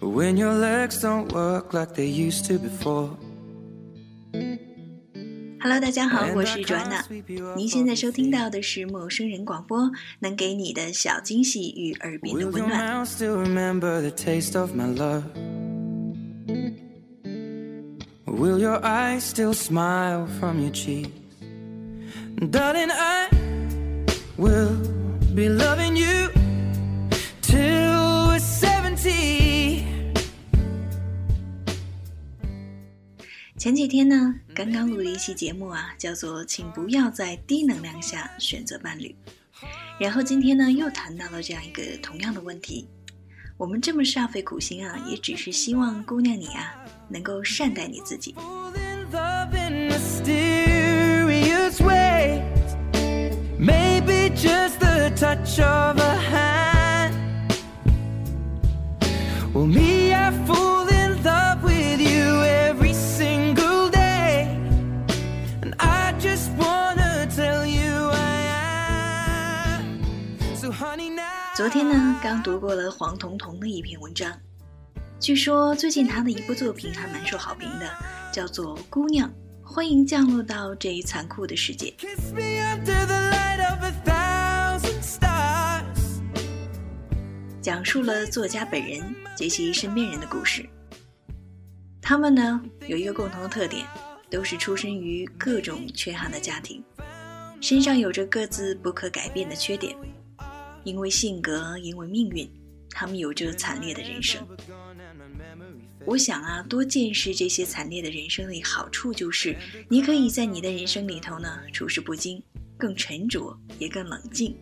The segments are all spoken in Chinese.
when your legs don't work like they used to before. Hello，大家好，我是 Joanna。您现在收听到的是陌生人广播，能给你的小惊喜与耳边的 Will 温 your 暖。 mouth still remember the taste of my love? Will your eyes still smile from your cheeks? Darling, I will be loving you 前几天呢，刚刚录了一期节目啊，叫做“请不要在低能量下选择伴侣”。然后今天呢，又谈到了这样一个同样的问题。我们这么煞费苦心啊，也只是希望姑娘你啊，能够善待你自己。昨天呢，刚读过了黄彤彤的一篇文章，据说最近她的一部作品还蛮受好评的，叫做《姑娘，欢迎降落到这一残酷的世界》。Kiss me under the light of a thousand stars. 讲述了作家本人及其身边人的故事。他们呢有一个共同的特点，都是出身于各种缺憾的家庭，身上有着各自不可改变的缺点。因为性格，因为命运，他们有着惨烈的人生。我想啊，多见识这些惨烈的人生的好处就是，你可以在你的人生里头呢处事不惊，更沉着，也更冷静。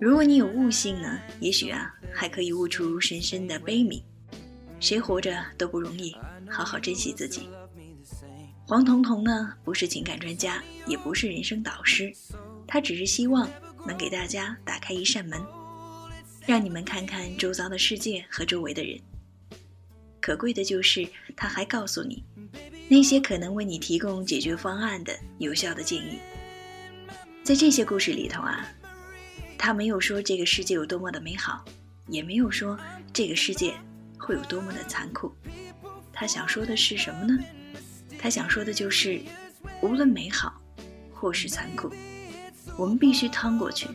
如果你有悟性呢，也许啊还可以悟出深深的悲悯。谁活着都不容易，好好珍惜自己。黄彤彤呢，不是情感专家，也不是人生导师，她只是希望能给大家打开一扇门，让你们看看周遭的世界和周围的人。可贵的就是，他还告诉你那些可能为你提供解决方案的有效的建议。在这些故事里头啊，他没有说这个世界有多么的美好，也没有说这个世界会有多么的残酷。他想说的是什么呢？他想说的就是，无论美好或是残酷，我们必须趟过去，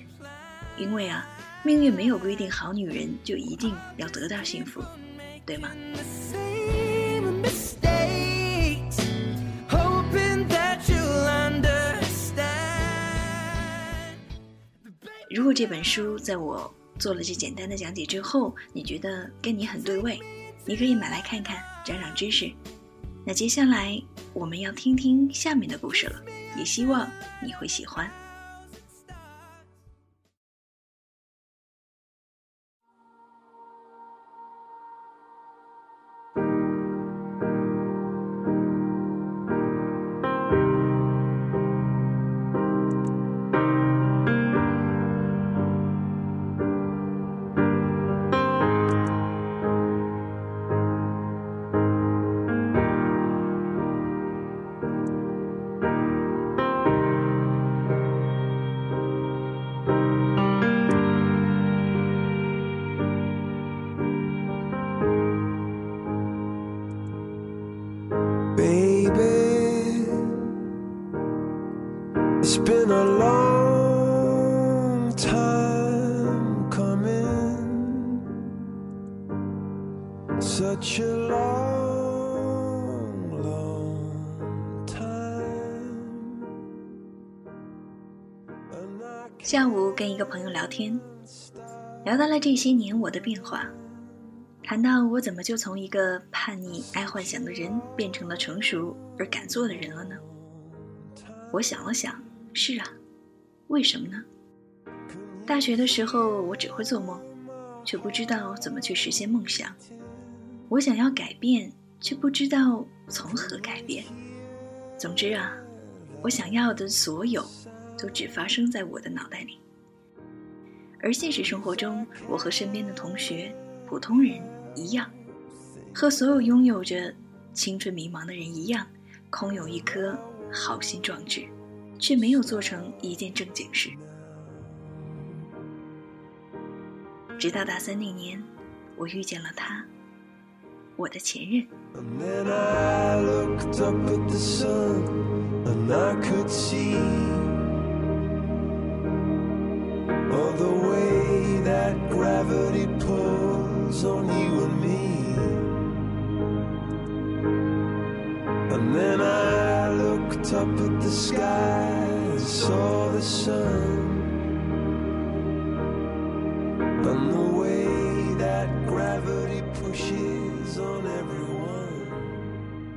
因为啊，命运没有规定好女人就一定要得到幸福，对吗？如果这本书在我做了这简单的讲解之后，你觉得跟你很对味，你可以买来看看，长长知识。那接下来我们要听听下面的故事了，也希望你会喜欢。下午跟一个朋友聊天，聊到了这些年我的变化，谈到我怎么就从一个叛逆、爱幻想的人变成了成熟而敢做的人了呢？我想了想，是啊，为什么呢？大学的时候我只会做梦，却不知道怎么去实现梦想。我想要改变，却不知道从何改变。总之啊，我想要的所有，都只发生在我的脑袋里。而现实生活中，我和身边的同学、普通人一样，和所有拥有着青春迷茫的人一样，空有一颗好心壮志，却没有做成一件正经事。直到大三那年，我遇见了他，我的前任。And then I soyouwantme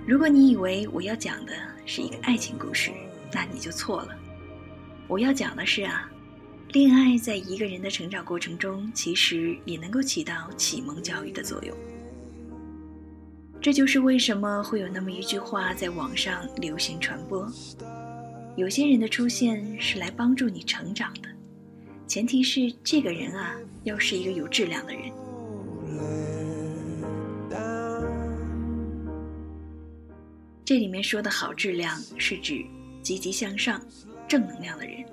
如果你以为我要讲的是一个爱情故事，那你就错了。我要讲的是啊，恋爱在一个人的成长过程中，其实也能够起到启蒙教育的作用。这就是为什么会有那么一句话在网上流行传播：有些人的出现是来帮助你成长的，前提是这个人啊，要是一个有质量的人。这里面说的好质量是指积极向上、正能量的人，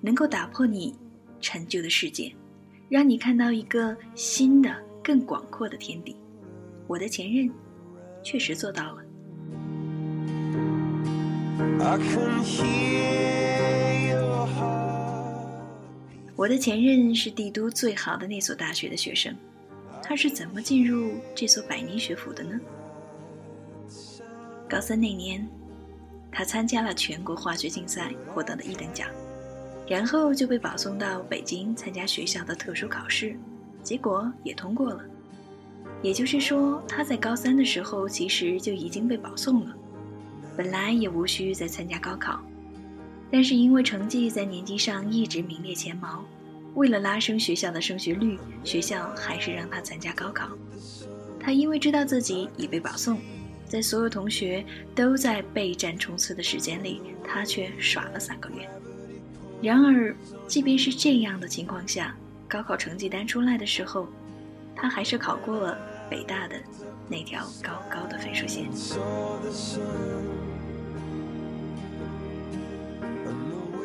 能够打破你陈旧的世界，让你看到一个新的、更广阔的天地。我的前任确实做到了。I can hear your heart. 我的前任是帝都最好的那所大学的学生，他是怎么进入这所百年学府的呢？高三那年，他参加了全国化学竞赛，获得了一等奖，然后就被保送到北京参加学校的特殊考试，结果也通过了。也就是说，他在高三的时候其实就已经被保送了，本来也无需再参加高考。但是因为成绩在年级上一直名列前茅，为了拉升学校的升学率，学校还是让他参加高考。他因为知道自己已被保送，在所有同学都在备战冲刺的时间里，他却耍了三个月。然而，即便是这样的情况下，高考成绩单出来的时候，他还是考过了北大的那条高高的分数线。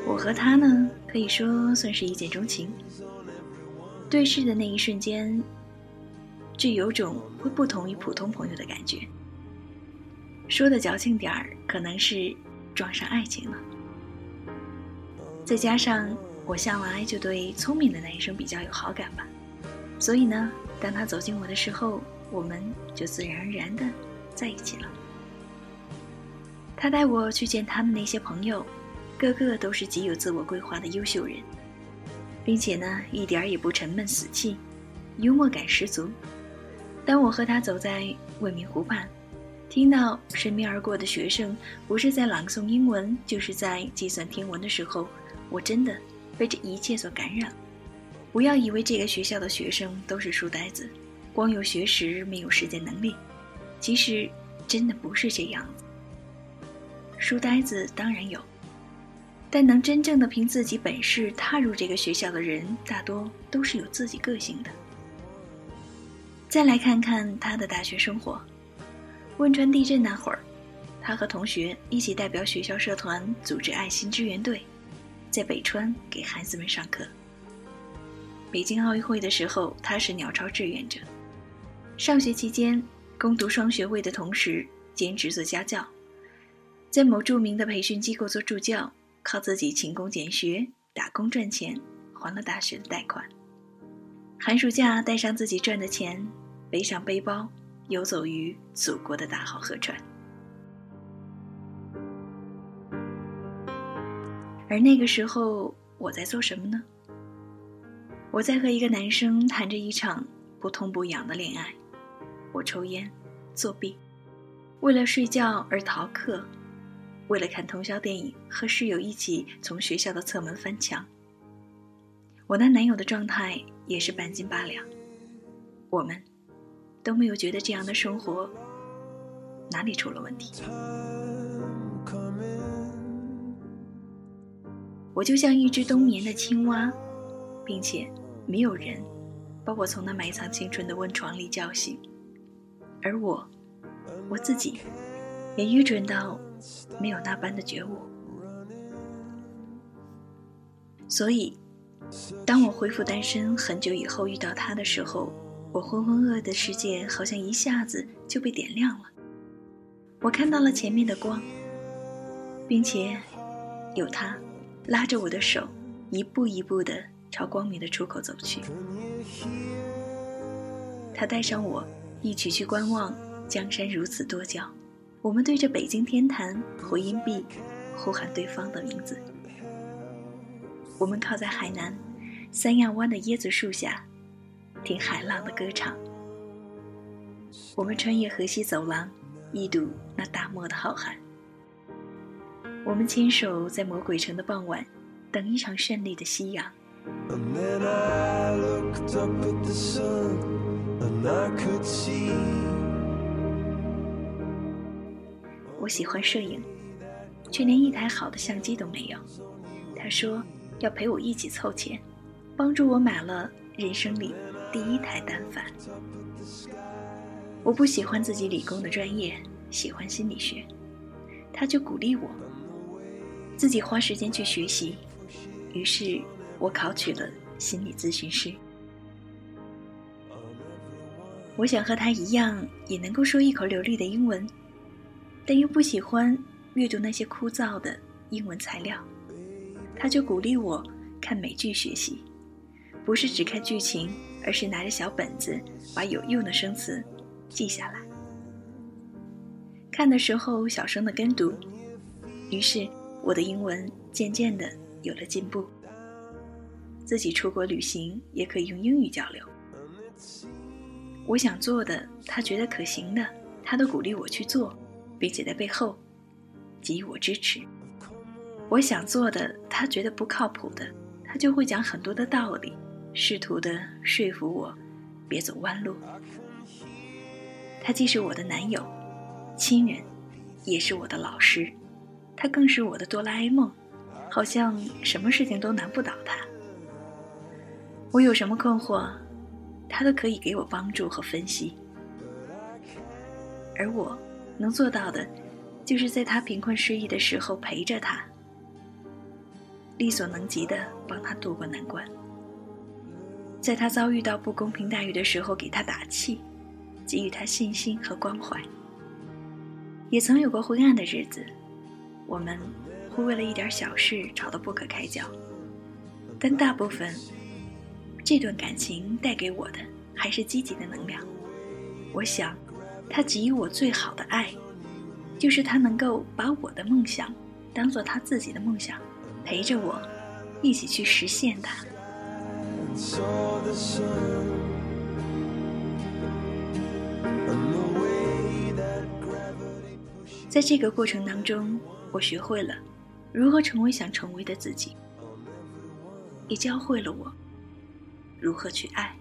我和他呢，可以说算是一见钟情。对视的那一瞬间，就有种会不同于普通朋友的感觉。说的矫情点儿，可能是撞上爱情了。再加上我向来就对聪明的男生比较有好感吧，所以呢，当他走近我的时候，我们就自然而然的在一起了。他带我去见他们那些朋友，个个都是极有自我规划的优秀人，并且呢，一点儿也不沉闷死气，幽默感十足。当我和他走在未名湖畔，听到身边而过的学生不是在朗诵英文，就是在计算天文的时候，我真的被这一切所感染。不要以为这个学校的学生都是书呆子，光有学识没有实践能力，其实真的不是这样。书呆子当然有，但能真正的凭自己本事踏入这个学校的人，大多都是有自己个性的。再来看看他的大学生活，汶川地震那会儿，他和同学一起代表学校社团组织爱心支援队，在北川给孩子们上课。北京奥运会的时候，他是鸟巢志愿者。上学期间，攻读双学位的同时，兼职做家教，在某著名的培训机构做助教，靠自己勤工俭学打工赚钱，还了大学的贷款。寒暑假带上自己赚的钱，背上背包，游走于祖国的大好河川。而那个时候，我在做什么呢？我在和一个男生谈着一场不痛不痒的恋爱。我抽烟，作弊，为了睡觉而逃课，为了看通宵电影和室友一起从学校的侧门翻墙。我那男友的状态也是半斤八两，我们都没有觉得这样的生活哪里出了问题。我就像一只冬眠的青蛙，并且没有人把我从那埋藏青春的温床里叫醒，而我，我自己也愚蠢到没有那般的觉悟。所以，当我恢复单身很久以后遇到他的时候，我浑浑噩噩的世界好像一下子就被点亮了。我看到了前面的光，并且有他拉着我的手，一步一步的朝光明的出口走去。他带上我，一起去观望江山如此多娇。我们对着北京天坛回音壁呼喊对方的名字。我们靠在海南三亚湾的椰子树下，听海浪的歌唱。我们穿越河西走廊，一睹那大漠的浩瀚。我们牵手在魔鬼城的傍晚，等一场绚丽的夕阳。我喜欢摄影，却连一台好的相机都没有。他说要陪我一起凑钱，帮助我买了人生里第一台单反。我不喜欢自己理工的专业，喜欢心理学，他就鼓励我自己花时间去学习。于是我考取了心理咨询师。我想和他一样，也能够说一口流利的英文。但又不喜欢阅读那些枯燥的英文材料，他就鼓励我看美剧学习，不是只看剧情，而是拿着小本子把有用的生词记下来。看的时候小声的跟读，于是我的英文渐渐的有了进步。自己出国旅行也可以用英语交流。我想做的，他觉得可行的，他都鼓励我去做。并且在背后给予我支持。我想做的，他觉得不靠谱的，他就会讲很多的道理，试图的说服我别走弯路。他既是我的男友、亲人，也是我的老师，他更是我的哆啦 A 梦，好像什么事情都难不倒他。我有什么困惑，他都可以给我帮助和分析，而我。能做到的，就是在他贫困失意的时候陪着他，力所能及的帮他渡过难关。在他遭遇到不公平待遇的时候给他打气，给予他信心和关怀。也曾有过灰暗的日子，我们会为了一点小事吵得不可开交，但大部分这段感情带给我的还是积极的能量。我想。他给予我最好的爱，就是他能够把我的梦想当做他自己的梦想，陪着我一起去实现它。在这个过程当中，我学会了如何成为想成为的自己，也教会了我如何去爱。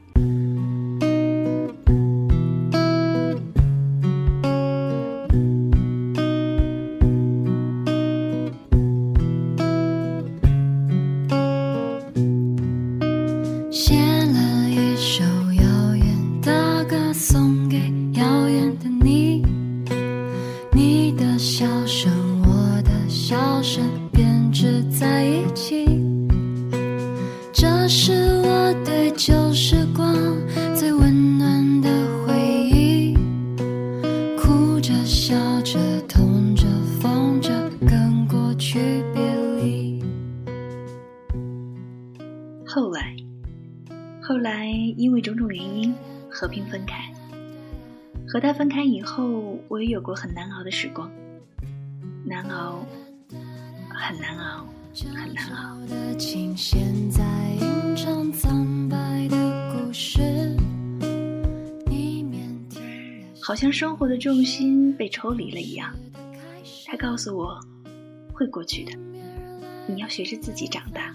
这是我对旧时光最温暖的回忆，哭着笑着痛着疯着跟过去别离。后来，后来因为种种原因和平分开。和他分开以后，我也有过很难熬的时光，难熬，很难熬，很难熬。好像生活的重心被抽离了一样。他告诉我，会过去的，你要学着自己长大。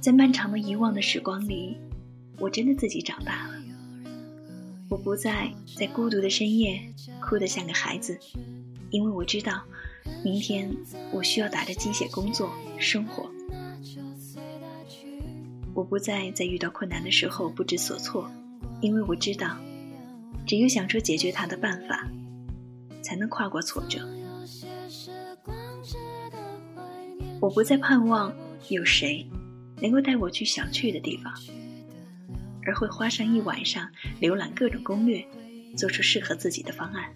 在漫长的遗忘的时光里，我真的自己长大了。我不再在孤独的深夜哭得像个孩子，因为我知道，明天我需要打着鸡血工作生活。我不再在遇到困难的时候不知所措，因为我知道，只有想出解决它的办法，才能跨过挫折。我不再盼望有谁能够带我去想去的地方，而会花上一晚上浏览各种攻略，做出适合自己的方案，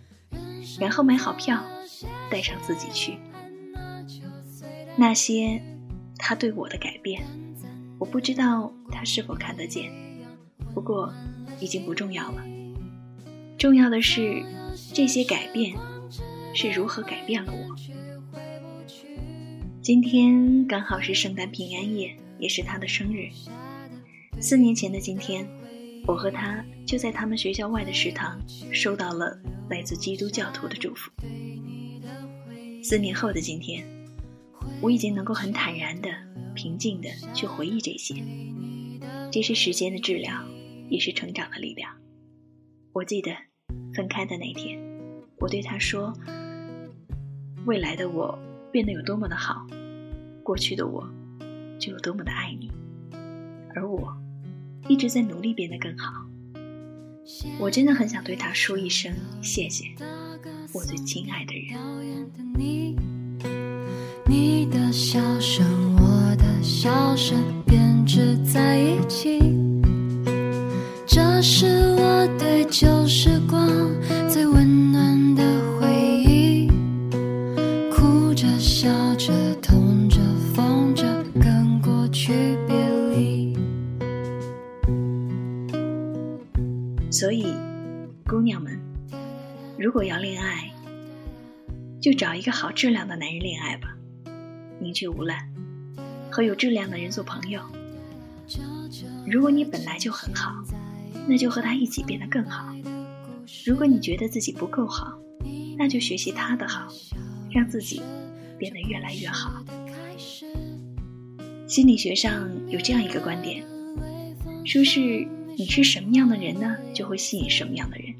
然后买好票，带上自己去。那些他对我的改变，我不知道他是否看得见，不过已经不重要了。重要的是这些改变是如何改变了我。今天刚好是圣诞平安夜，也是他的生日。四年前的今天，我和他就在他们学校外的食堂收到了来自基督教徒的祝福。四年后的今天，我已经能够很坦然的、平静的去回忆这些。这是时间的治疗，也是成长的力量。我记得。分开的那天，我对他说：“未来的我变得有多么的好，过去的我就有多么的爱你，而我一直在努力变得更好。”我真的很想对他说一声谢谢，我最亲爱的人。你的笑声，我的笑声编织在一起，这是我对旧时光所以，姑娘们，如果要恋爱，就找一个好质量的男人恋爱吧，宁缺毋滥，和有质量的人做朋友。如果你本来就很好，那就和他一起变得更好。如果你觉得自己不够好，那就学习他的好，让自己变得越来越好。心理学上有这样一个观点，说是你是什么样的人呢，就会吸引什么样的人；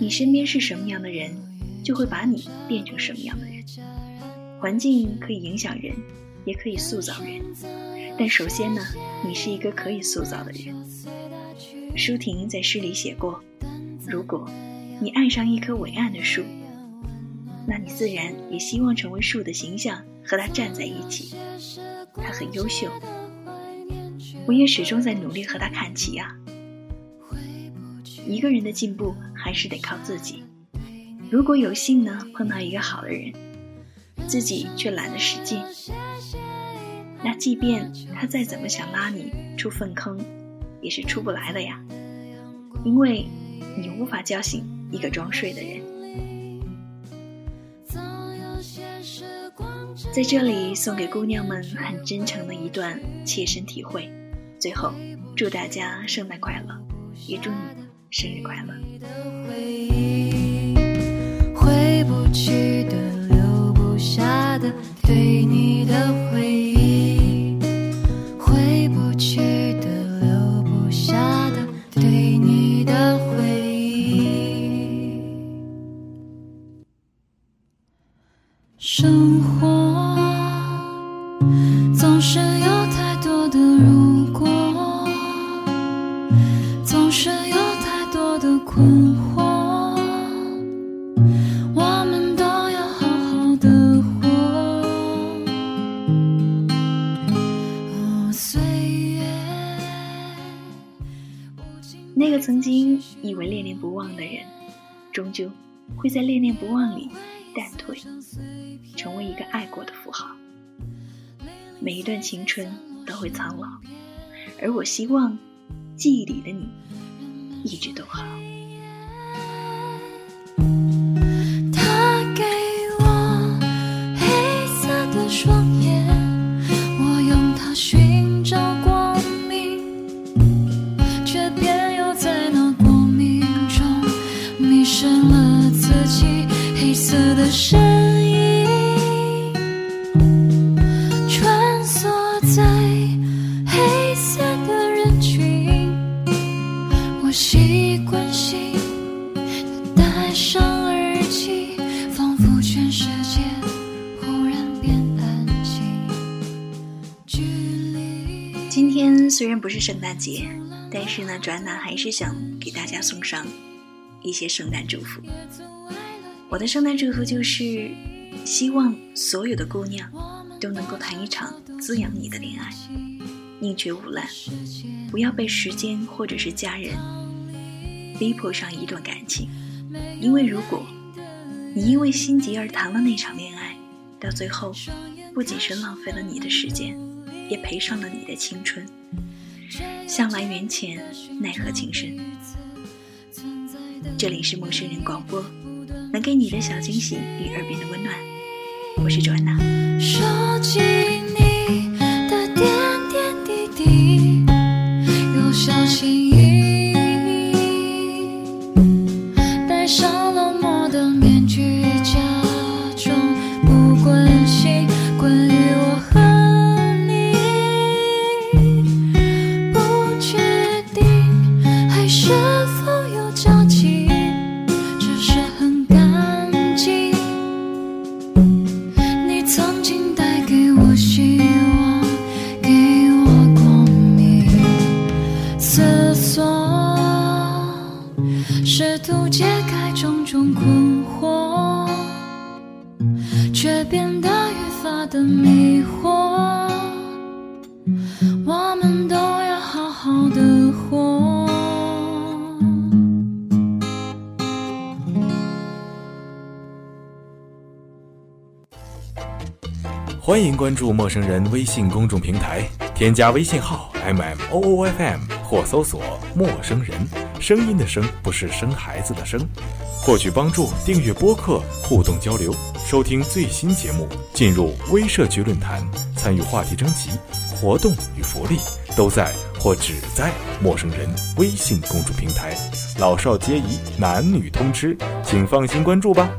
你身边是什么样的人，就会把你变成什么样的人。环境可以影响人，也可以塑造人，但首先呢，你是一个可以塑造的人。舒婷在诗里写过：“如果你爱上一棵伟岸的树，那你自然也希望成为树的形象，和它站在一起。它很优秀，我也始终在努力和他看齐啊。一个人的进步还是得靠自己。如果有幸呢碰到一个好的人，自己却懒得使劲，那即便他再怎么想拉你出粪坑，也是出不来的呀，因为你无法叫醒一个装睡的人。在这里送给姑娘们很真诚的一段切身体会。最后，祝大家圣诞快乐，也祝你生日快乐。回不去的，留不下的，对你我希望记忆里的你一直都好。他给我黑色的双眼，是呢，转暖还是想给大家送上一些圣诞祝福。我的圣诞祝福就是，希望所有的姑娘都能够谈一场滋养你的恋爱，宁缺毋滥，不要被时间或者是家人逼迫上一段感情，因为如果你因为心急而谈了那场恋爱，到最后不仅是浪费了你的时间，也赔上了你的青春。向来缘浅，奈何情深。这里是陌生人广播，能给你的小惊喜与耳边的温暖。我是卓安娜。我们都要好好的活。欢迎关注陌生人微信公众平台，添加微信号 m m o o f m 或搜索“陌生人”，声音的声不是生孩子的生。获取帮助，订阅播客，互动交流，收听最新节目，进入微社区论坛，参与话题征集，活动与福利都在或只在陌生人微信公众平台，老少皆宜，男女通吃，请放心关注吧。